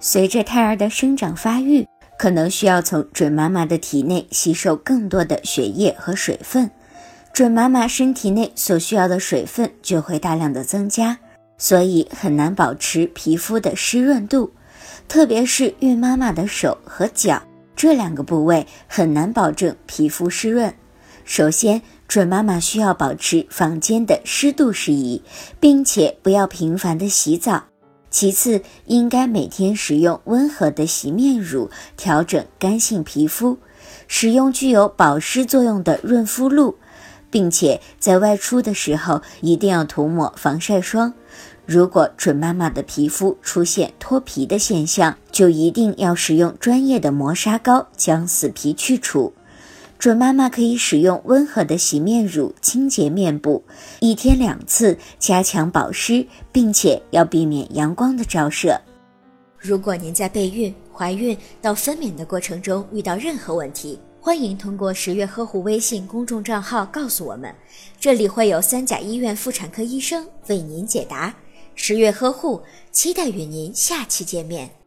随着胎儿的生长发育，可能需要从准妈妈的体内吸收更多的血液和水分，准妈妈身体内所需要的水分就会大量的增加，所以很难保持皮肤的湿润度，特别是孕妈妈的手和脚这两个部位很难保证皮肤湿润。首先，准妈妈需要保持房间的湿度适宜，并且不要频繁的洗澡。其次，应该每天使用温和的洗面乳调整干性皮肤，使用具有保湿作用的润肤露，并且在外出的时候一定要涂抹防晒霜。如果准妈妈的皮肤出现脱皮的现象，就一定要使用专业的磨砂膏将死皮去除。准妈妈可以使用温和的洗面乳清洁面部，一天两次，加强保湿，并且要避免阳光的照射。如果您在备孕、怀孕到分娩的过程中遇到任何问题，欢迎通过十月呵护微信公众账号告诉我们，这里会有三甲医院妇产科医生为您解答。十月呵护，期待与您下期见面。